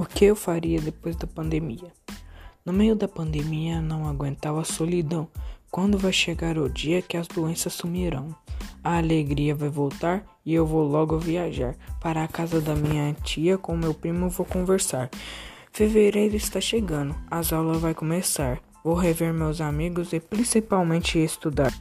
O que eu faria depois da pandemia? No meio da pandemia não aguentava a solidão. Quando vai chegar o dia que as doenças sumirão? A alegria vai voltar e eu vou logo viajar para a casa da minha tia com meu primo vou conversar. Fevereiro está chegando, as aulas vai começar. Vou rever meus amigos e principalmente estudar.